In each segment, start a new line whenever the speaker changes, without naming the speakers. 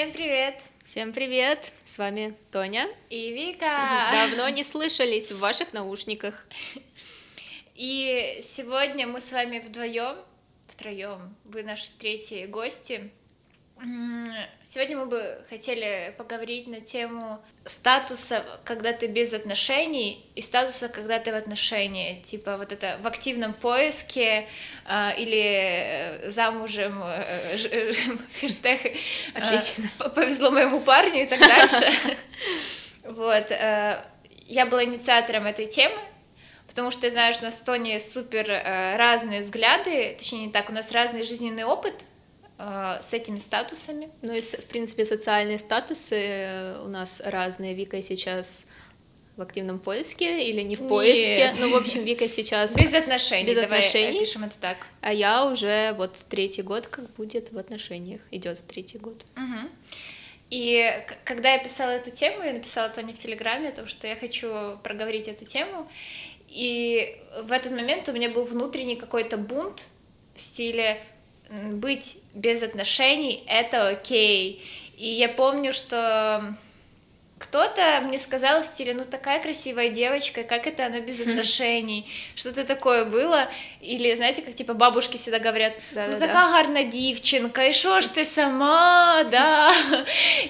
Всем привет!
Всем привет! С вами Тоня
и Вика.
Давно не слышались в ваших наушниках.
И сегодня мы с вами вдвоем, втроем, вы наши третьи гости. Сегодня мы бы хотели поговорить на тему статуса, когда ты без отношений, и статуса, когда ты в отношении. Типа вот это в активном поиске э, или замужем, э, э, хэштег э,
Отлично.
повезло моему парню и так дальше. Вот. Э, я была инициатором этой темы, потому что что у нас в Тони супер э, разные взгляды, точнее не так, у нас разный жизненный опыт, с этими статусами.
Ну и, в принципе, социальные статусы э, у нас разные. Вика сейчас в активном поиске или не в поиске. Нет. Ну, в общем, Вика сейчас...
Без отношений.
Без Давай отношений.
Пишем это так.
А я уже вот третий год как будет в отношениях. Идет третий год.
Угу. И когда я писала эту тему, я написала Тони в Телеграме о том, что я хочу проговорить эту тему. И в этот момент у меня был внутренний какой-то бунт в стиле быть без отношений — это окей. И я помню, что кто-то мне сказал в стиле, ну такая красивая девочка, как это она без хм. отношений, что-то такое было, или знаете, как типа бабушки всегда говорят, да, ну да, такая да. гарна девчонка, и что ж ты сама, да,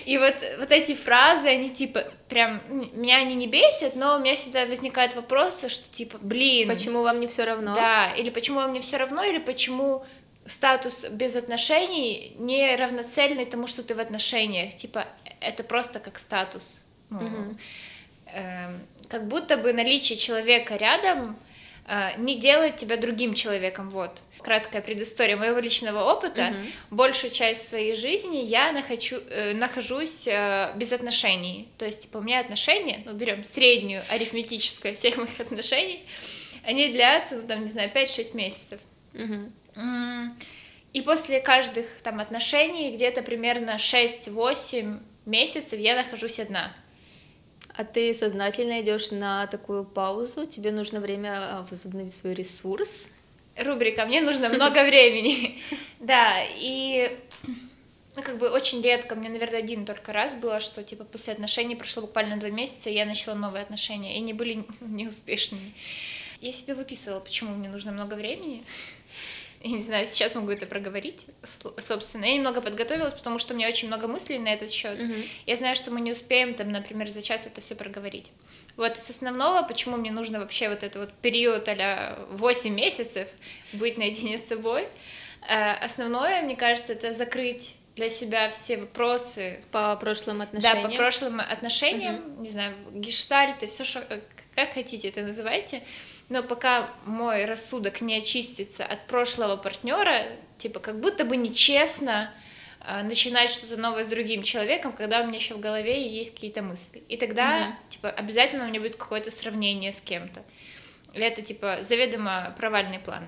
и вот, вот эти фразы, они типа, прям, меня они не бесят, но у меня всегда возникают вопросы, что типа, блин.
Почему вам не все равно?
Да, или почему вам не все равно, или почему статус без отношений не равноценный тому, что ты в отношениях. Типа, это просто как статус. Ну, mm э, как будто бы наличие человека рядом э, не делает тебя другим человеком. Вот. Краткая предыстория моего личного опыта. Mm-hmm. Большую часть своей жизни я нахожу, э, нахожусь э, без отношений. То есть, типа, у меня отношения, ну, берем среднюю арифметическую всех моих отношений, они длятся, ну, там, не знаю, 5-6 месяцев.
Mm-hmm.
И после каждых там отношений где-то примерно 6-8 месяцев я нахожусь одна.
А ты сознательно идешь на такую паузу? Тебе нужно время а, возобновить свой ресурс?
Рубрика «Мне нужно много времени». Да, и ну, как бы очень редко, мне, наверное, один только раз было, что, типа, после отношений прошло буквально два месяца, и я начала новые отношения, и они были неуспешными. Я себе выписывала, почему мне нужно много времени. Я не знаю, сейчас могу это проговорить, собственно. Я немного подготовилась, потому что у меня очень много мыслей на этот счет.
Mm-hmm.
Я знаю, что мы не успеем, там, например, за час это все проговорить. Вот с основного, почему мне нужно вообще вот этот вот период а 8 месяцев быть наедине с собой, э, основное, мне кажется, это закрыть для себя все вопросы
по прошлым отношениям.
Да, по прошлым отношениям, mm-hmm. не знаю, гештальты, все, что э, как хотите это называйте но пока мой рассудок не очистится от прошлого партнера, типа как будто бы нечестно э, начинать что-то новое с другим человеком, когда у меня еще в голове есть какие-то мысли. И тогда, mm-hmm. типа, обязательно у меня будет какое-то сравнение с кем-то. Или это, типа, заведомо провальный план.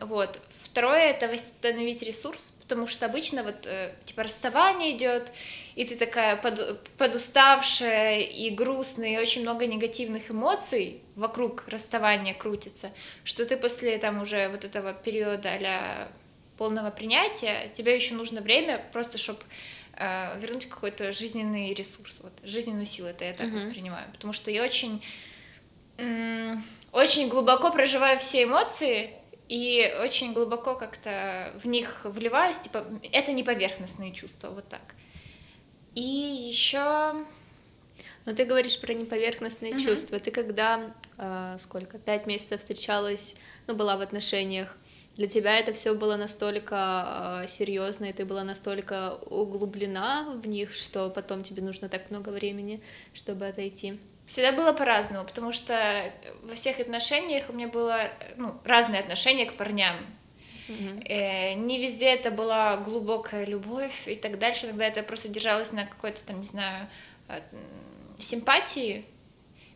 Вот. Второе — это восстановить ресурс, потому что обычно вот, э, типа, расставание идет, и ты такая под, подуставшая и грустная, и очень много негативных эмоций вокруг расставания крутится, что ты после там уже вот этого периода для полного принятия, тебе еще нужно время просто, чтобы э, вернуть какой-то жизненный ресурс, вот, жизненную силу, это я так mm-hmm. воспринимаю, потому что я очень, м- очень глубоко проживаю все эмоции, и очень глубоко как-то в них вливаюсь, типа, это не поверхностные чувства, вот так. И еще...
Но ты говоришь про неповерхностные uh-huh. чувства. Ты когда, э, сколько, пять месяцев встречалась, ну, была в отношениях, для тебя это все было настолько э, серьезно, и ты была настолько углублена в них, что потом тебе нужно так много времени, чтобы отойти.
Всегда было по-разному, потому что во всех отношениях у меня было ну, разные отношения к парням.
Mm-hmm.
Не везде это была глубокая любовь и так дальше. Иногда это просто держалось на какой-то там, не знаю, э, симпатии.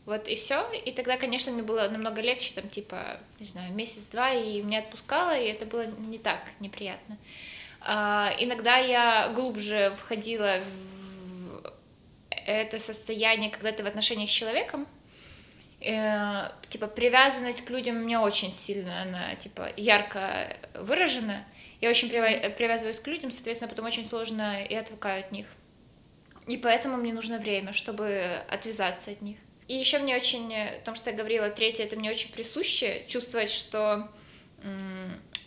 Вот и все. И тогда, конечно, мне было намного легче, там, типа, не знаю, месяц-два, и меня отпускало, и это было не так неприятно. А, иногда я глубже входила в это состояние, когда ты в отношениях с человеком, э, типа привязанность к людям у меня очень сильно, она типа ярко выражена. Я очень привязываюсь к людям, соответственно, потом очень сложно и отвыкаю от них. И поэтому мне нужно время, чтобы отвязаться от них. И еще мне очень, о том, что я говорила, третье, это мне очень присуще, чувствовать, что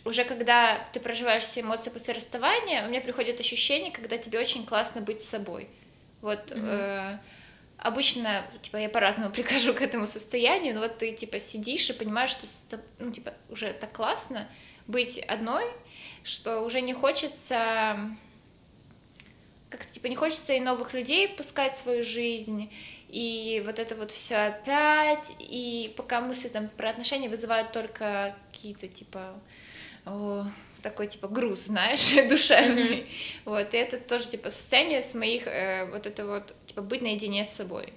уже когда ты проживаешь все эмоции после расставания, у меня приходит ощущение, когда тебе очень классно быть с собой. Вот mm-hmm. э, обычно, типа, я по-разному прихожу к этому состоянию, но вот ты, типа, сидишь и понимаешь, что, ну, типа, уже так классно быть одной, что уже не хочется как-то, типа, не хочется и новых людей впускать в свою жизнь, и вот это вот все опять, и пока мысли там про отношения вызывают только какие-то, типа, о, такой типа груз, знаешь, душевный. Mm-hmm. Вот, и это тоже типа состояние с моих, э, вот это вот, типа быть наедине с собой.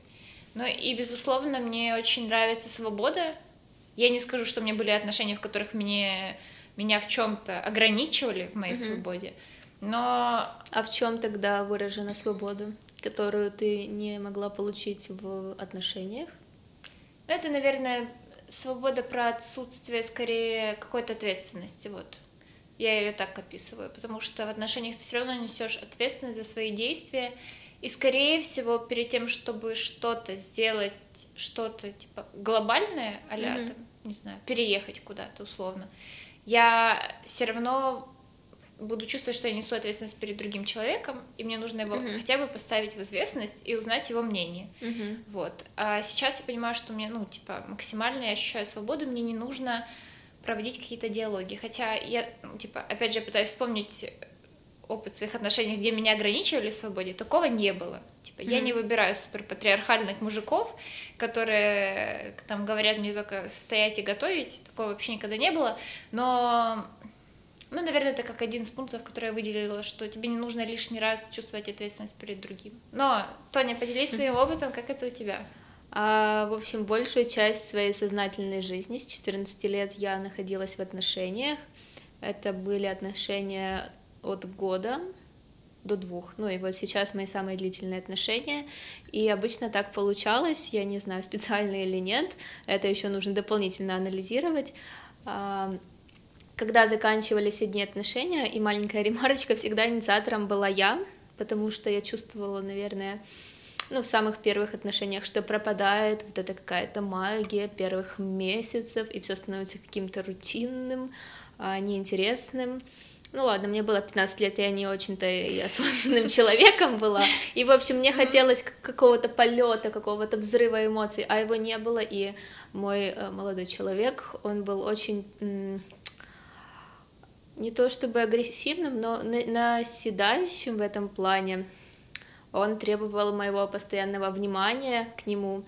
Ну и, безусловно, мне очень нравится свобода. Я не скажу, что у меня были отношения, в которых мне, меня в чем-то ограничивали в моей mm-hmm. свободе, но...
А в чем тогда выражена свобода, которую ты не могла получить в отношениях?
Это, наверное, свобода про отсутствие скорее какой-то ответственности, вот. Я ее так описываю, потому что в отношениях ты все равно несешь ответственность за свои действия, и скорее всего перед тем, чтобы что-то сделать, что-то типа глобальное, а mm-hmm. там, не знаю, переехать куда-то условно, я все равно буду чувствовать, что я несу ответственность перед другим человеком, и мне нужно его uh-huh. хотя бы поставить в известность и узнать его мнение. Uh-huh. Вот. А сейчас я понимаю, что мне, ну, типа, максимально я ощущаю свободу, мне не нужно проводить какие-то диалоги. Хотя я, ну, типа, опять же, пытаюсь вспомнить опыт своих отношений, где меня ограничивали в свободе, такого не было. Типа, mm-hmm. я не выбираю суперпатриархальных мужиков, которые там говорят мне только стоять и готовить, такого вообще никогда не было, но ну, наверное, это как один из пунктов, который я выделила, что тебе не нужно лишний раз чувствовать ответственность перед другим. Но, Тоня, поделись своим опытом, как это у тебя?
А, в общем, большую часть своей сознательной жизни с 14 лет я находилась в отношениях. Это были отношения от года до двух. Ну и вот сейчас мои самые длительные отношения. И обычно так получалось, я не знаю, специально или нет, это еще нужно дополнительно анализировать когда заканчивались одни отношения, и маленькая ремарочка, всегда инициатором была я, потому что я чувствовала, наверное, ну, в самых первых отношениях, что пропадает вот эта какая-то магия первых месяцев, и все становится каким-то рутинным, а, неинтересным. Ну ладно, мне было 15 лет, я не очень-то и осознанным человеком была. И, в общем, мне хотелось какого-то полета, какого-то взрыва эмоций, а его не было. И мой э, молодой человек, он был очень не то чтобы агрессивным, но наседающим в этом плане. Он требовал моего постоянного внимания к нему,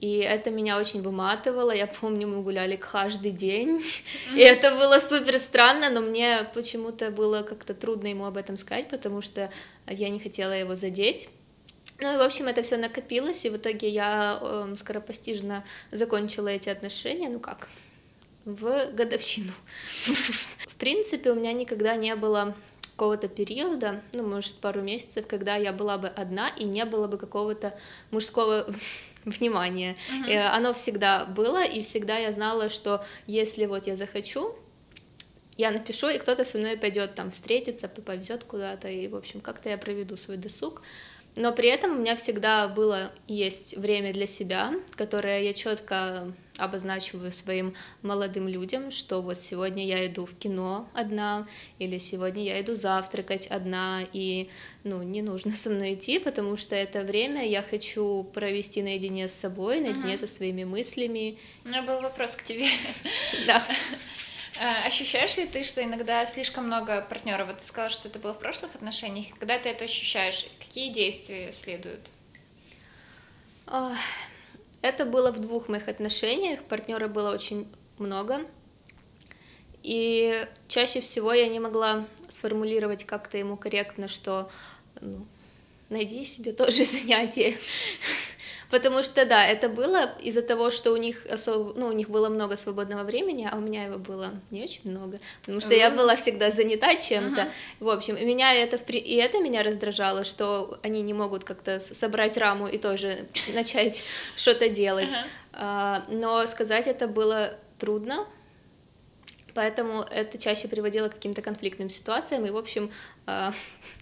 и это меня очень выматывало. Я помню, мы гуляли каждый день, mm-hmm. и это было супер странно, но мне почему-то было как-то трудно ему об этом сказать, потому что я не хотела его задеть. Ну и, в общем, это все накопилось, и в итоге я э, скоропостижно закончила эти отношения. Ну как, в годовщину. В принципе, у меня никогда не было какого-то периода, ну, может, пару месяцев, когда я была бы одна и не было бы какого-то мужского внимания. Uh-huh. И оно всегда было, и всегда я знала, что если вот я захочу, я напишу, и кто-то со мной пойдет там встретиться, повезет куда-то, и, в общем, как-то я проведу свой досуг. Но при этом у меня всегда было есть время для себя, которое я четко обозначиваю своим молодым людям, что вот сегодня я иду в кино одна, или сегодня я иду завтракать одна, и ну, не нужно со мной идти, потому что это время я хочу провести наедине с собой, наедине угу. со своими мыслями.
У меня был вопрос к тебе.
Да.
А, ощущаешь ли ты, что иногда слишком много партнеров? Вот ты сказала, что это было в прошлых отношениях. Когда ты это ощущаешь, какие действия следуют?
Это было в двух моих отношениях. Партнера было очень много. И чаще всего я не могла сформулировать как-то ему корректно, что ну, найди себе тоже занятие. Потому что, да, это было из-за того, что у них особо, ну, у них было много свободного времени, а у меня его было не очень много, потому что я была всегда занята чем-то. В общем, меня это, и это меня раздражало, что они не могут как-то собрать раму и тоже начать что-то делать. А, но сказать это было трудно, Поэтому это чаще приводило к каким-то конфликтным ситуациям, и, в общем, э,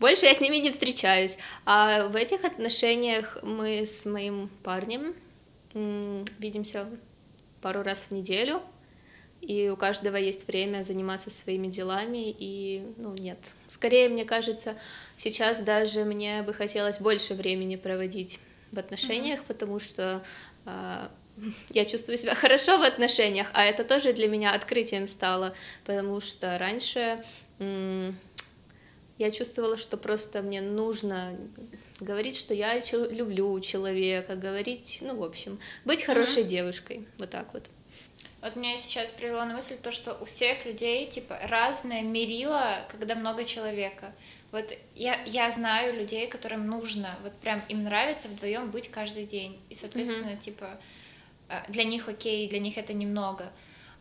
больше я с ними не встречаюсь. А в этих отношениях мы с моим парнем видимся пару раз в неделю, и у каждого есть время заниматься своими делами, и, ну, нет. Скорее, мне кажется, сейчас даже мне бы хотелось больше времени проводить в отношениях, mm-hmm. потому что э, я чувствую себя хорошо в отношениях, а это тоже для меня открытием стало, потому что раньше э, я чувствовала, что просто мне нужно говорить, что я люблю человека, говорить, ну, в общем, быть хорошей mm-hmm. девушкой, вот так вот.
Вот меня сейчас привело на мысль то, что у всех людей, типа, разное мерило, когда много человека. Вот я, я знаю людей, которым нужно, вот прям им нравится вдвоем быть каждый день. И, соответственно, mm-hmm. типа, э, для них окей, для них это немного.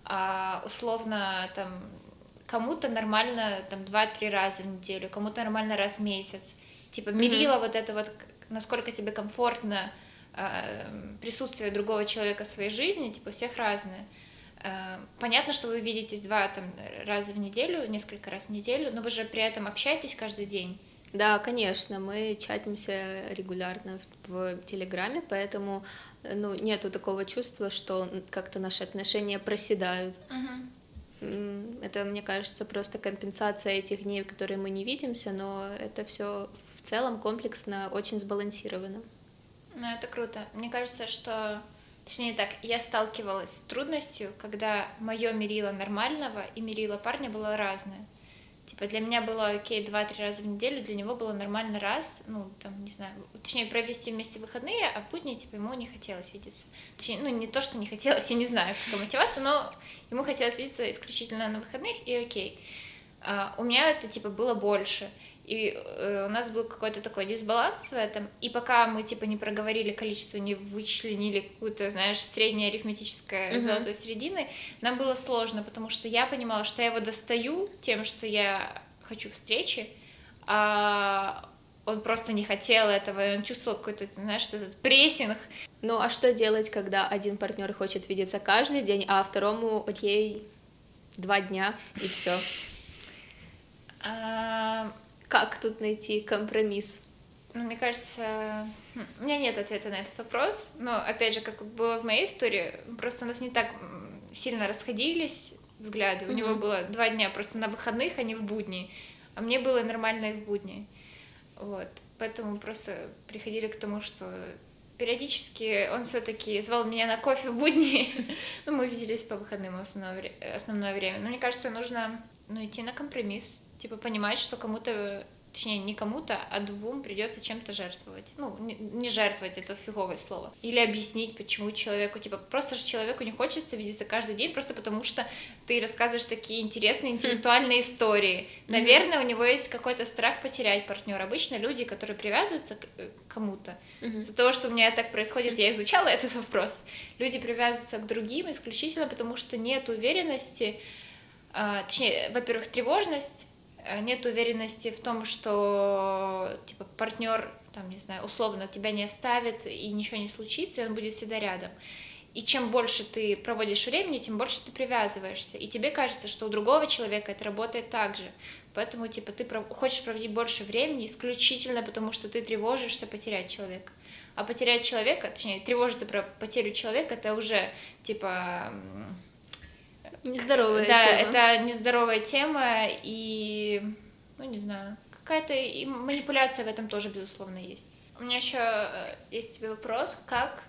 А условно, там, кому-то нормально там два-три раза в неделю, кому-то нормально раз в месяц. Типа, мерила mm-hmm. вот это вот, насколько тебе комфортно э, присутствие другого человека в своей жизни, типа, у всех разное. Э, понятно, что вы видитесь два там, раза в неделю, несколько раз в неделю, но вы же при этом общаетесь каждый день.
Да, конечно, мы чатимся регулярно в, в Телеграме, поэтому ну, нету такого чувства, что как-то наши отношения проседают.
Угу.
Это, мне кажется, просто компенсация этих дней, в которые мы не видимся, но это все в целом комплексно очень сбалансировано.
Ну, это круто. Мне кажется, что Точнее так, я сталкивалась с трудностью, когда мое мерило нормального и мерило парня было разное. Типа для меня было окей два-три раза в неделю, для него было нормально раз, ну там, не знаю, точнее провести вместе выходные, а в будни типа ему не хотелось видеться. Точнее, ну не то, что не хотелось, я не знаю, какая мотивация, но ему хотелось видеться исключительно на выходных, и окей. А, у меня это типа было больше. И э, у нас был какой-то такой дисбаланс в этом. И пока мы, типа, не проговорили количество, не вычленили какую-то, знаешь, среднее арифметическое uh-huh. золотой середины, нам было сложно, потому что я понимала, что я его достаю тем, что я хочу встречи, а он просто не хотел этого, и он чувствовал какой-то, знаешь, этот прессинг.
Ну, а что делать, когда один партнер хочет видеться каждый день, а второму, окей, два дня, и все? Как тут найти компромисс?
Ну, мне кажется, хм, у меня нет ответа на этот вопрос, но, опять же, как было в моей истории, просто у нас не так сильно расходились взгляды. Mm-hmm. У него было два дня просто на выходных, а не в будни, а мне было нормально и в будни. Вот. Поэтому просто приходили к тому, что периодически он все-таки звал меня на кофе в будни. ну, мы виделись по выходным основное, основное время. Но мне кажется, нужно ну, идти на компромисс типа понимать, что кому-то точнее, не кому-то, а двум придется чем-то жертвовать. Ну, не, не жертвовать, это фиговое слово. Или объяснить, почему человеку, типа, просто же человеку не хочется видеться каждый день, просто потому что ты рассказываешь такие интересные интеллектуальные истории. Наверное, у него есть какой-то страх потерять партнера. Обычно люди, которые привязываются к э, кому-то, из-за того, что у меня так происходит, я изучала этот вопрос. Люди привязываются к другим исключительно потому, что нет уверенности, а, точнее, во-первых, тревожность, нет уверенности в том, что типа партнер, там, не знаю, условно тебя не оставит и ничего не случится, и он будет всегда рядом. И чем больше ты проводишь времени, тем больше ты привязываешься. И тебе кажется, что у другого человека это работает так же. Поэтому, типа, ты хочешь проводить больше времени исключительно потому, что ты тревожишься потерять человека. А потерять человека, точнее, тревожиться про потерю человека, это уже, типа,
Нездоровая
да,
тема.
это нездоровая тема, и, ну, не знаю, какая-то и манипуляция в этом тоже, безусловно, есть. У меня еще э, есть тебе вопрос, как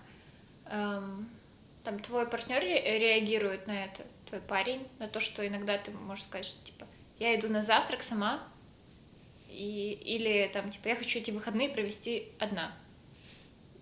эм, там твой партнер реагирует на это, твой парень, на то, что иногда ты можешь сказать, что типа я иду на завтрак сама, и, или там типа я хочу эти выходные провести одна.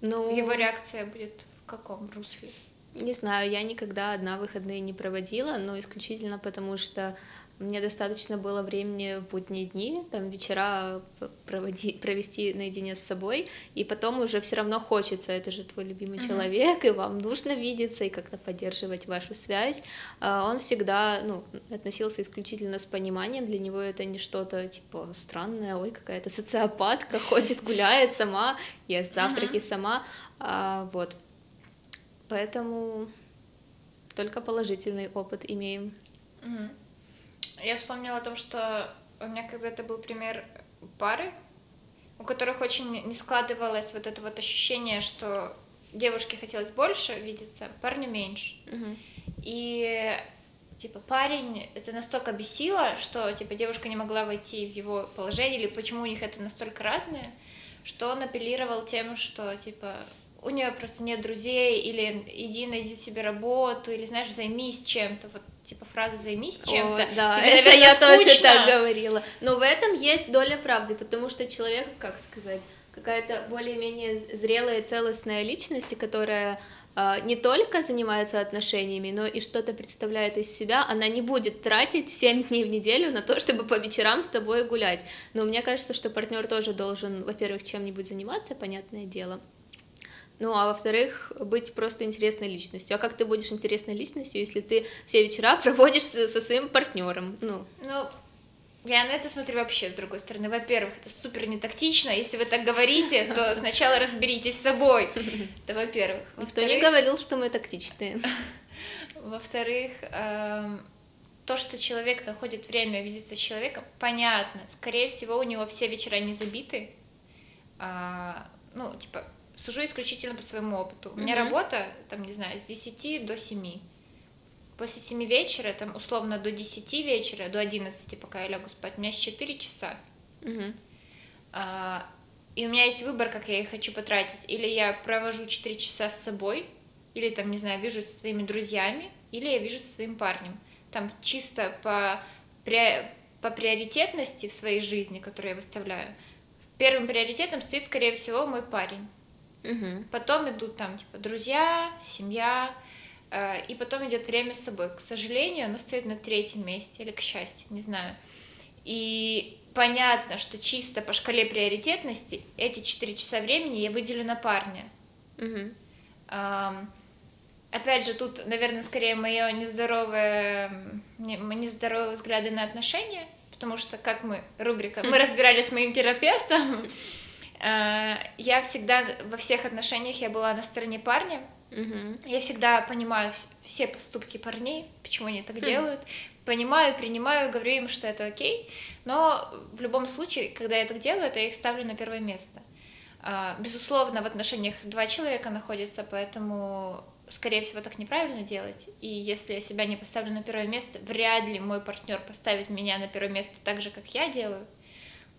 Ну, его реакция будет в каком русле?
Не знаю, я никогда одна выходные не проводила, но исключительно потому, что мне достаточно было времени в будние дни, там вечера проводи, провести наедине с собой, и потом уже все равно хочется, это же твой любимый mm-hmm. человек, и вам нужно видеться и как-то поддерживать вашу связь. А он всегда ну, относился исключительно с пониманием, для него это не что-то типа странное, ой, какая-то социопатка ходит, гуляет сама, ест завтраки mm-hmm. сама, а, вот. Поэтому только положительный опыт имеем.
Мгм. Я вспомнила о том, что у меня когда-то был пример пары, у которых очень не складывалось вот это вот ощущение, что девушке хотелось больше видеться, парню меньше.
Мгм.
И типа парень это настолько бесило, что типа девушка не могла войти в его положение, или почему у них это настолько разное, что он апеллировал тем, что типа у нее просто нет друзей, или иди найди себе работу, или знаешь, займись чем-то. Вот типа фраза займись чем-то.
О, да,
Тебе,
это
наверное,
я тоже так говорила. Но в этом есть доля правды, потому что человек, как сказать, какая-то более-менее зрелая, целостная личность, которая а, не только занимается отношениями, но и что-то представляет из себя, она не будет тратить 7 дней в неделю на то, чтобы по вечерам с тобой гулять. Но мне кажется, что партнер тоже должен, во-первых, чем-нибудь заниматься, понятное дело. Ну, а во-вторых, быть просто интересной личностью. А как ты будешь интересной личностью, если ты все вечера проводишь со своим партнером? Ну,
Ну, я на это смотрю вообще с другой стороны. Во-первых, это супер нетактично. Если вы так говорите, то сначала разберитесь с собой. Это во-первых.
никто не говорил, что мы тактичные.
Во-вторых, эм, то, что человек находит время видеться с человеком, понятно. Скорее всего, у него все вечера не забиты. А, ну, типа, сужу исключительно по своему опыту. У меня работа, там, не знаю, с 10 до 7. После 7 вечера, там, условно, до 10 вечера, до 11, пока я лягу спать, у меня есть 4 часа. А, и у меня есть выбор, как я их хочу потратить. Или я провожу 4 часа с собой, или там, не знаю, вижусь со своими друзьями, или я вижусь со своим парнем. Там чисто по, по приоритетности в своей жизни, которую я выставляю, первым приоритетом стоит, скорее всего, мой парень.
Мгм.
Потом идут там, типа, друзья, семья, э, и потом идет время с собой. К сожалению, оно стоит на третьем месте, или к счастью, не знаю. И понятно, что чисто по шкале приоритетности эти 4 часа времени я выделю на парня.
Мгм.
Ам, Опять же, тут, наверное, скорее мое нездоровое, м, не- мои нездоровые взгляды на отношения, потому что, как мы, рубрика, мы разбирались с моим терапевтом, я всегда во всех отношениях я была на стороне парня,
Мгм.
я всегда понимаю вс- все поступки парней, почему они так делают. Понимаю, принимаю, говорю им, что это окей. Но в любом случае, когда я так делаю, то я их ставлю на первое место. А, Безусловно, в отношениях два человека находятся, поэтому, скорее всего, так неправильно делать. И если я себя не поставлю на первое место, вряд ли мой партнер поставит меня на первое место так же, как я делаю.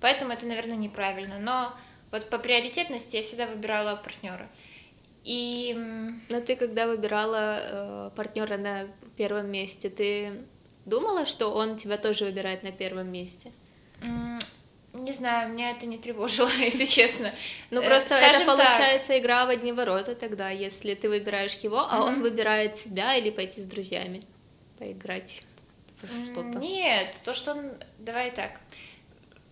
Поэтому это, наверное, неправильно. Но вот по приоритетности я всегда выбирала партнера. И
Но ты, когда выбирала партнера на первом месте, ты думала, что он тебя тоже выбирает на первом месте?
Не знаю, меня это не тревожило, если честно.
Ну,
Э,
просто
скажем
это
так,
получается игра в одни ворота тогда, если ты выбираешь его, а он выбирает тебя или пойти с друзьями поиграть что-то.
Нет, то, что он... Давай так.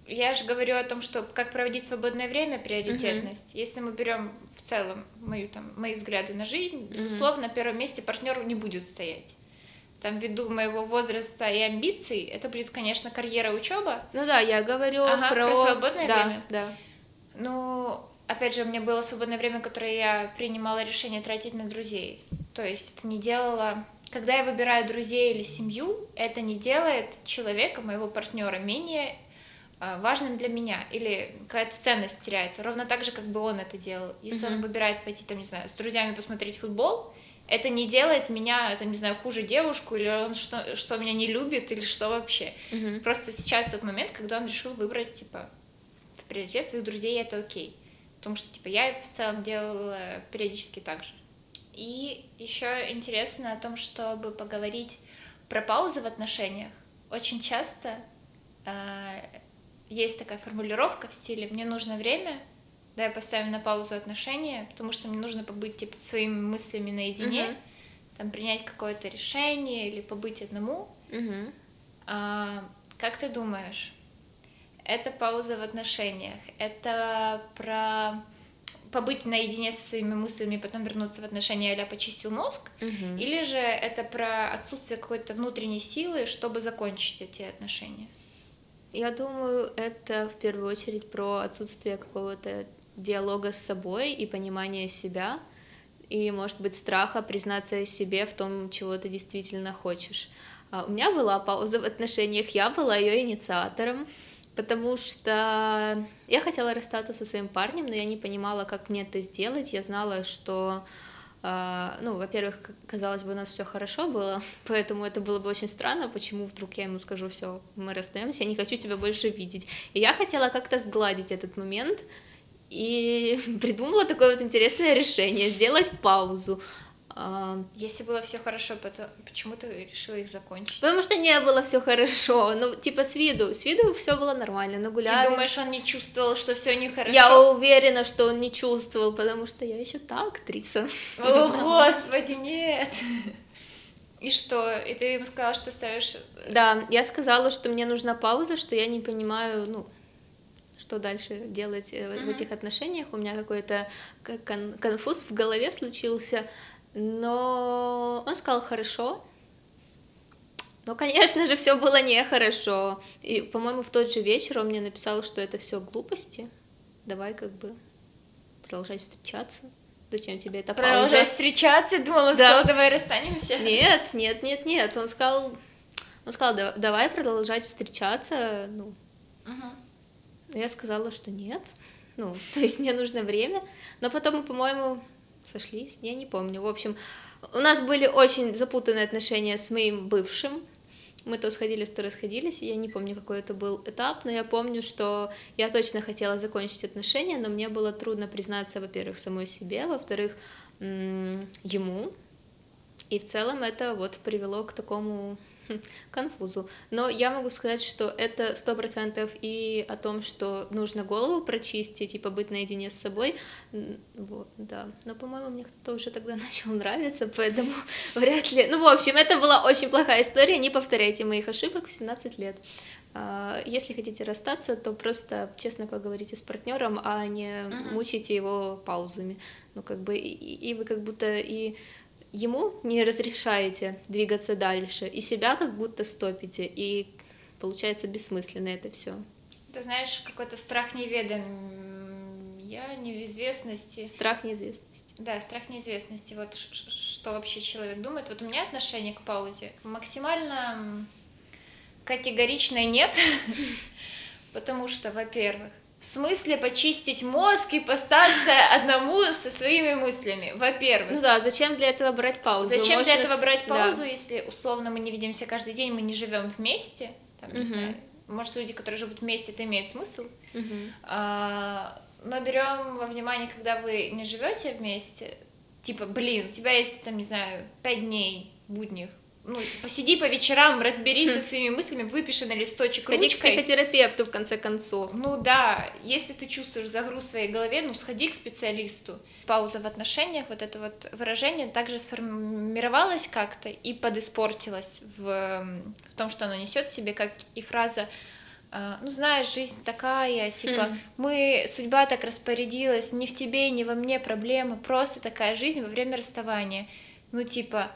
Я же говорю о том, что как проводить свободное время, приоритетность. Если мы берем в целом мою, там, мои взгляды на жизнь, безусловно, на первом месте партнер не будет стоять. Там, ввиду моего возраста и амбиций, это будет, конечно, карьера, учеба,
Ну да, я говорю
Ага,
про...
про свободное
да,
время.
Да,
Ну, опять же, у меня было свободное время, которое я принимала решение тратить на друзей. То есть это не делало... Когда я выбираю друзей или семью, это не делает человека, моего партнера, менее важным для меня или какая-то ценность теряется. Ровно так же, как бы он это делал. Если он
Мгм.
выбирает пойти, там, не знаю, с друзьями посмотреть футбол, это не делает меня, там, не знаю, хуже девушку, или он что, что меня не любит, или что вообще.
Мгм.
Просто сейчас тот момент, когда он решил выбрать, типа, в приоритет своих друзей, это окей. Потому что, типа, я в целом делала периодически так же. И еще интересно о том, чтобы поговорить про паузы в отношениях. Очень часто э, есть такая формулировка в стиле «мне нужно время», да, поставим на паузу отношения, потому что мне нужно побыть, типа, своими мыслями наедине,
Мгм.
там, принять какое-то решение или побыть одному.
Мгм.
А, как ты думаешь, это пауза в отношениях, это про побыть наедине со своими мыслями, потом вернуться в отношения, а почистил мозг,
Мгм.
или же это про отсутствие какой-то внутренней силы, чтобы закончить эти отношения?
Я думаю, это в первую очередь про отсутствие какого-то диалога с собой и понимания себя, и, может быть, страха признаться себе в том, чего ты действительно хочешь. А, у меня была пауза в отношениях, я была ее инициатором, потому что я хотела расстаться со своим парнем, но я не понимала, как мне это сделать. Я знала, что ну, во-первых, казалось бы, у нас все хорошо было, поэтому это было бы очень странно, почему вдруг я ему скажу, все, мы расстаемся, я не хочу тебя больше видеть. И я хотела как-то сгладить этот момент, и придумала такое вот интересное решение, сделать паузу.
Если было все хорошо, почему ты решила их закончить?
Потому что не было все хорошо. Ну, типа с виду. С виду все было нормально, но гуляли.
Ты думаешь, он не чувствовал, что все нехорошо?
Я уверена, что он не чувствовал, потому что я еще та актриса.
О, господи, нет. И что? И ты ему сказала, что ставишь...
Да, я сказала, что мне нужна пауза, что я не понимаю, ну, что дальше делать mm-hmm. в этих отношениях. У меня какой-то кон- конфуз в голове случился. Но он сказал хорошо. Но, конечно же, все было нехорошо. И, по-моему, в тот же вечер он мне написал, что это все глупости. Давай как бы продолжать встречаться. Зачем тебе это
пауза? Продолжать встречаться? Думала, да. сказал, давай расстанемся.
Нет, нет, нет, нет. Он сказал, он сказал, давай продолжать встречаться. Ну, угу. я сказала, что нет. Ну, то есть мне нужно время. Но потом, по-моему, сошлись, я не помню. В общем, у нас были очень запутанные отношения с моим бывшим. Мы то сходились, то расходились. Я не помню, какой это был этап, но я помню, что я точно хотела закончить отношения, но мне было трудно признаться, во-первых, самой себе, во-вторых, ему. И в целом это вот привело к такому конфузу. Но я могу сказать, что это сто процентов и о том, что нужно голову прочистить и побыть наедине с собой. Вот, да. Но, по-моему, мне кто-то уже тогда начал нравиться, поэтому вряд ли... Ну, в общем, это была очень плохая история, не повторяйте моих ошибок в 17 лет. А, если хотите расстаться, то просто честно поговорите с партнером, а не мучите его паузами. Ну, как бы, и, и вы как будто и ему не разрешаете двигаться дальше, и себя как будто стопите, и получается бессмысленно это все.
Ты знаешь, какой-то страх я неизвестности.
Страх неизвестности.
Да, страх неизвестности. Вот что вообще человек думает. Вот у меня отношение к паузе максимально категоричное нет, потому что, во-первых, в смысле почистить мозг и поставиться одному со своими мыслями, во-первых.
Ну да, зачем для этого брать паузу?
Зачем Можно... для этого брать паузу, да. если условно мы не видимся каждый день, мы не живем вместе, там, не угу. знаю, может, люди, которые живут вместе, это имеет смысл. Угу. А, но берем во внимание, когда вы не живете вместе, типа, блин, у тебя есть, там, не знаю, пять дней будних, ну, посиди по вечерам, разберись со хм. своими мыслями, выпиши на листочек
сходи
ручкой.
к психотерапевту, в конце концов.
Ну да, если ты чувствуешь загруз в своей голове, ну сходи к специалисту. Пауза в отношениях, вот это вот выражение также сформировалось как-то и подиспортилось в, в том, что оно несет себе, как и фраза а, ну, знаешь, жизнь такая, типа, mm. мы, судьба так распорядилась, ни в тебе, ни во мне проблема, просто такая жизнь во время расставания. Ну, типа,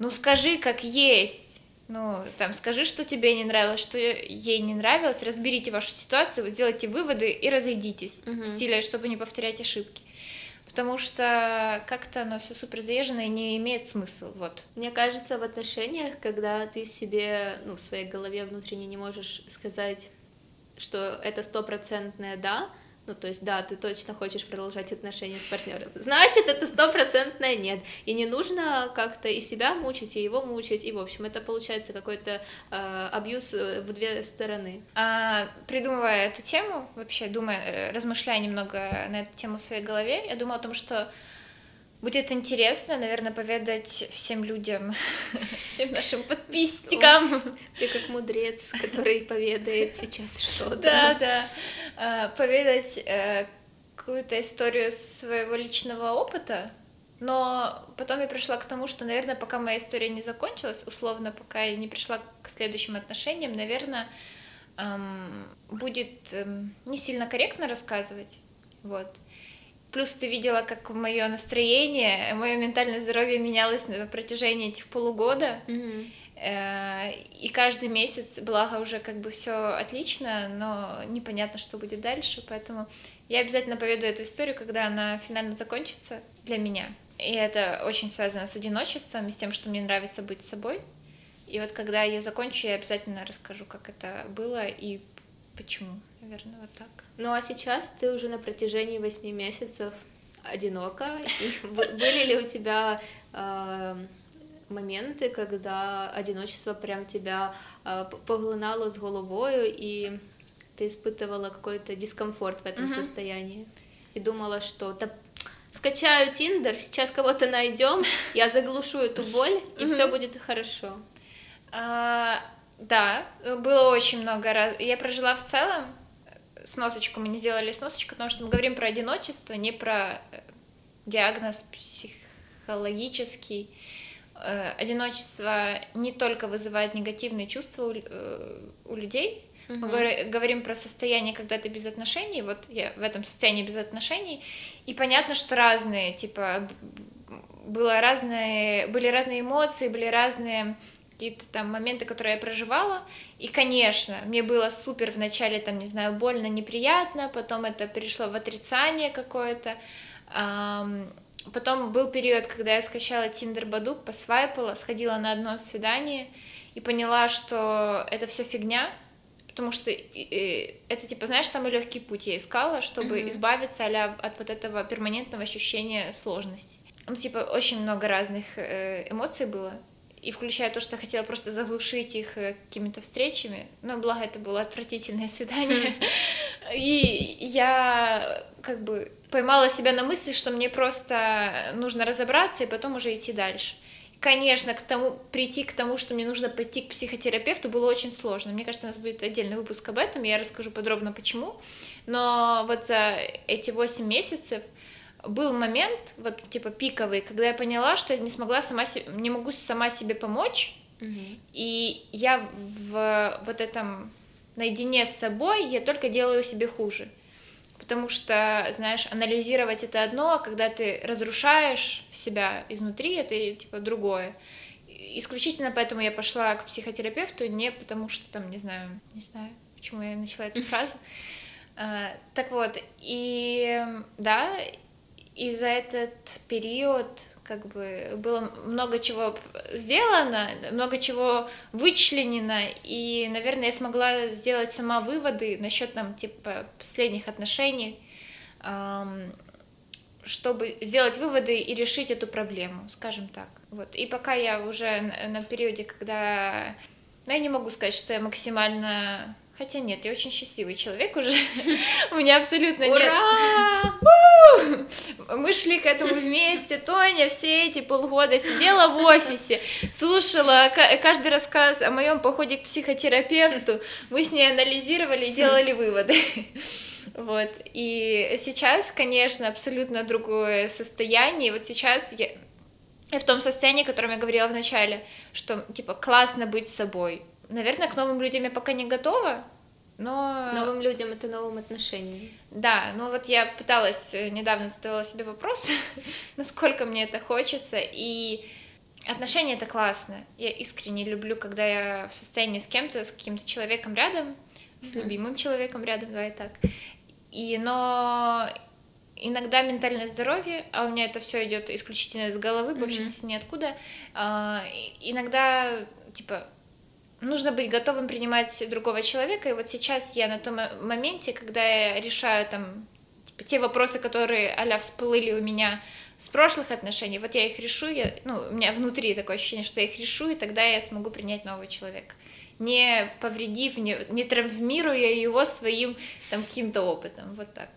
ну скажи, как есть. Ну, там, скажи, что тебе не нравилось, что ей не нравилось, разберите вашу ситуацию, сделайте выводы и разойдитесь угу. в стиле, чтобы не повторять ошибки. Потому что как-то оно все супер заезжено и не имеет смысла. Вот.
Мне кажется, в отношениях, когда ты себе, ну, в своей голове внутренне не можешь сказать, что это стопроцентное да, ну, то есть, да, ты точно хочешь продолжать отношения с партнером. Значит, это стопроцентное нет. И не нужно как-то и себя мучить, и его мучить. И, в общем, это получается какой-то э, абьюз э, в две стороны.
А, придумывая эту тему, вообще думая, э, размышляя немного на эту тему в своей голове, я думала о том, что Будет интересно, наверное, поведать всем людям, всем нашим подписчикам.
Ты как мудрец, который поведает сейчас что-то.
Да, да. А, поведать э, какую-то историю своего личного опыта, но потом я пришла к тому, что, наверное, пока моя история не закончилась, условно, пока я не пришла к следующим отношениям, наверное, будет эм, не сильно корректно рассказывать. Вот. Плюс ты видела, как мое настроение, мое ментальное здоровье менялось на протяжении этих полугода. Mm-hmm. И каждый месяц, благо уже как бы все отлично, но непонятно, что будет дальше, поэтому я обязательно поведу эту историю, когда она финально закончится для меня. И это очень связано с одиночеством и с тем, что мне нравится быть собой. И вот когда я закончу, я обязательно расскажу, как это было и почему, наверное, вот так.
Ну а сейчас ты уже на протяжении восьми месяцев одинока. И были ли у тебя э, моменты, когда одиночество прям тебя э, поглынало с головою, и ты испытывала какой-то дискомфорт в этом состоянии? И думала, что да, скачаю Тиндер, сейчас кого-то найдем, я заглушу эту боль, и все будет хорошо.
А, да, было очень много раз. Я прожила в целом сносочку, мы не сделали сносочку, потому что мы говорим про одиночество, не про э, диагноз психологический. Э, одиночество не только вызывает негативные чувства у, э, у людей, Угу. Мы говорим про состояние, когда ты без отношений, вот я в этом состоянии без отношений, и понятно, что разные, типа, было разные, были разные эмоции, были разные какие-то там моменты, которые я проживала. И, конечно, мне было супер вначале, там, не знаю, больно, неприятно, потом это перешло в отрицание какое-то. Потом был период, когда я скачала Tinder Бадук, посвайпала, сходила на одно свидание и поняла, что это все фигня, потому что это, типа, знаешь, самый легкий путь я искала, чтобы mm-hmm. избавиться от вот этого перманентного ощущения сложности. Ну, типа, очень много разных э, эмоций было, и включая то, что хотела просто заглушить их э, какими-то встречами, но благо это было отвратительное свидание, и я как бы поймала себя на мысли, что мне просто нужно разобраться и потом уже идти дальше. Конечно, к тому, прийти к тому, что мне нужно пойти к психотерапевту, было очень сложно. Мне кажется, у нас будет отдельный выпуск об этом, я расскажу подробно почему. Но вот за эти 8 месяцев был момент, вот типа пиковый, когда я поняла, что я не смогла сама себе, не могу сама себе помочь, mm и я в вот этом наедине с собой я только делаю себе хуже. Потому что, знаешь, анализировать это одно, а когда ты разрушаешь себя изнутри, это типа другое. Исключительно поэтому я пошла к психотерапевту, не потому что там, не знаю, не знаю, почему я начала эту фразу. А, так вот, и да, и за этот период как бы было много чего сделано, много чего вычленено, и, наверное, я смогла сделать сама выводы насчет там типа последних отношений, чтобы сделать выводы и решить эту проблему, скажем так. Вот. И пока я уже на периоде, когда... Ну, я не могу сказать, что я максимально Хотя нет, я очень счастливый человек уже. У меня абсолютно нет... Ура! Мы шли к этому вместе. Тоня все эти полгода сидела в офисе, слушала каждый рассказ о моем походе к психотерапевту. Мы с ней анализировали и делали выводы. Вот. И сейчас, конечно, абсолютно другое состояние. Вот сейчас я, я в том состоянии, о котором я говорила в начале, что, типа, классно быть собой, Наверное, к новым людям я пока не готова, но...
Новым людям это новым отношениям.
Да, ну вот я пыталась, э, недавно задавала себе вопрос, насколько мне это хочется, и отношения это классно. Я искренне люблю, когда я в состоянии с кем-то, с каким-то человеком рядом, с mm-hmm. любимым человеком рядом, давай так. И, но иногда ментальное здоровье, а у меня это все идет исключительно из головы, mm-hmm. больше ниоткуда. А, иногда, типа, нужно быть готовым принимать другого человека. И вот сейчас я на том моменте, когда я решаю там типа, те вопросы, которые а всплыли у меня с прошлых отношений, вот я их решу, я, ну, у меня внутри такое ощущение, что я их решу, и тогда я смогу принять нового человека, не повредив, не, не травмируя его своим там каким-то опытом, вот так.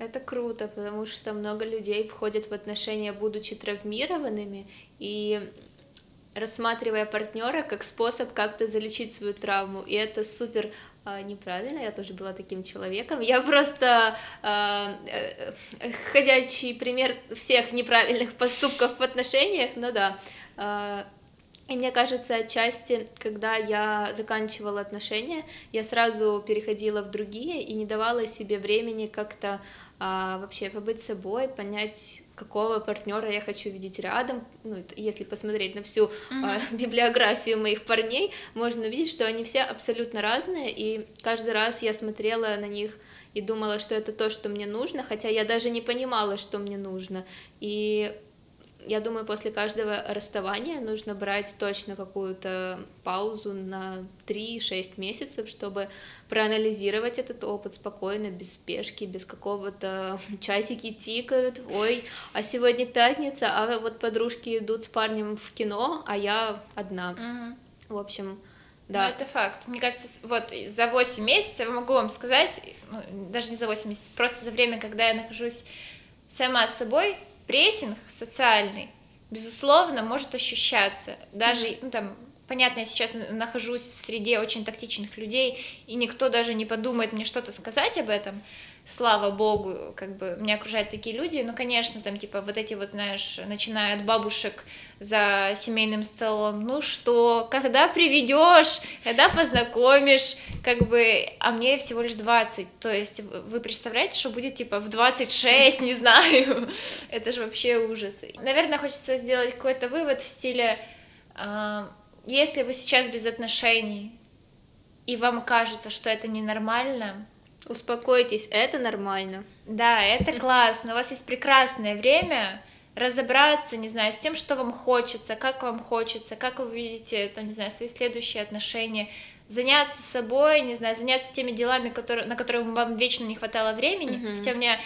Это круто, потому что много людей входят в отношения, будучи травмированными, и рассматривая партнера как способ как-то залечить свою травму, и это супер а, неправильно, я тоже была таким человеком. Я просто а, э, ходячий пример всех неправильных поступков в отношениях, ну да. А, и мне кажется, отчасти, когда я заканчивала отношения, я сразу переходила в другие и не давала себе времени как-то а, вообще побыть собой, понять, какого партнера я хочу видеть рядом. Ну, если посмотреть на всю mm-hmm. а, библиографию моих парней, можно увидеть, что они все абсолютно разные, и каждый раз я смотрела на них и думала, что это то, что мне нужно, хотя я даже не понимала, что мне нужно. И я думаю, после каждого расставания нужно брать точно какую-то паузу на 3-6 месяцев, чтобы проанализировать этот опыт спокойно, без спешки, без какого-то часики тикают, ой, а сегодня пятница, а вот подружки идут с парнем в кино, а я одна.
Угу.
В общем,
да. Ну, это факт. Мне кажется, вот за 8 месяцев, могу вам сказать, ну, даже не за 8 месяцев, просто за время, когда я нахожусь сама с собой, прессинг социальный, безусловно, может ощущаться. Даже, ну, там, понятно, я сейчас нахожусь в среде очень тактичных людей, и никто даже не подумает мне что-то сказать об этом, слава богу, как бы меня окружают такие люди, но, конечно, там, типа, вот эти вот, знаешь, начиная от бабушек за семейным столом, ну что, когда приведешь, когда познакомишь, как бы, а мне всего лишь 20, то есть вы представляете, что будет, типа, в 26, не знаю, это же вообще ужас. Наверное, хочется сделать какой-то вывод в стиле, э, если вы сейчас без отношений, и вам кажется, что это ненормально,
Успокойтесь, это нормально.
Да, это классно. У вас есть прекрасное время разобраться, не знаю, с тем, что вам хочется, как вам хочется, как вы видите, там, не знаю, свои следующие отношения, заняться собой, не знаю, заняться теми делами, которые, на которые вам вечно не хватало времени, mm-hmm. хотя у меня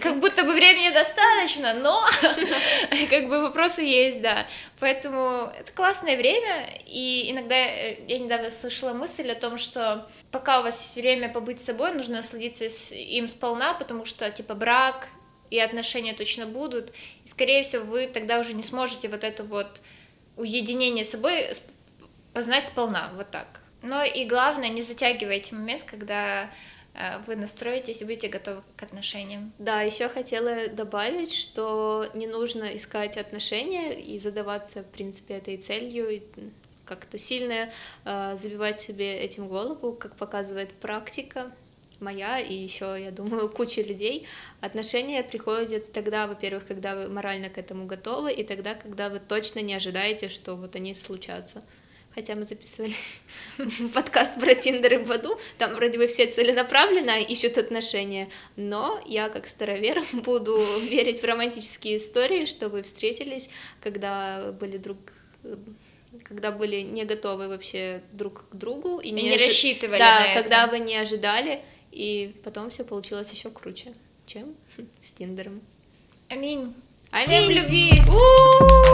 как будто бы времени достаточно, но как бы вопросы есть, да. Поэтому это классное время, и иногда э, я недавно слышала мысль о том, что пока у вас есть время побыть с собой, нужно насладиться им сполна, потому что, типа, брак и отношения точно будут, и, скорее всего, вы тогда уже не сможете вот это вот уединение с собой познать сполна, вот так. Но и главное, не затягивайте момент, когда э, вы настроитесь и будете готовы к отношениям.
Да, еще хотела добавить, что не нужно искать отношения и задаваться, в принципе, этой целью, как-то сильно э, забивать себе этим голову, как показывает практика моя и еще, я думаю, куча людей. Отношения приходят тогда, во-первых, когда вы морально к этому готовы, и тогда, когда вы точно не ожидаете, что вот они случатся хотя мы записывали подкаст про Тиндер и Баду, там вроде бы все целенаправленно ищут отношения, но я как старовер буду верить в романтические истории, что вы встретились, когда были друг когда были не готовы вообще друг к другу
и, не, не ожи... рассчитывали
да,
на
когда это. вы не ожидали, и потом все получилось еще круче, чем с Тиндером.
Аминь.
Аминь.
Всем любви. У-у-у!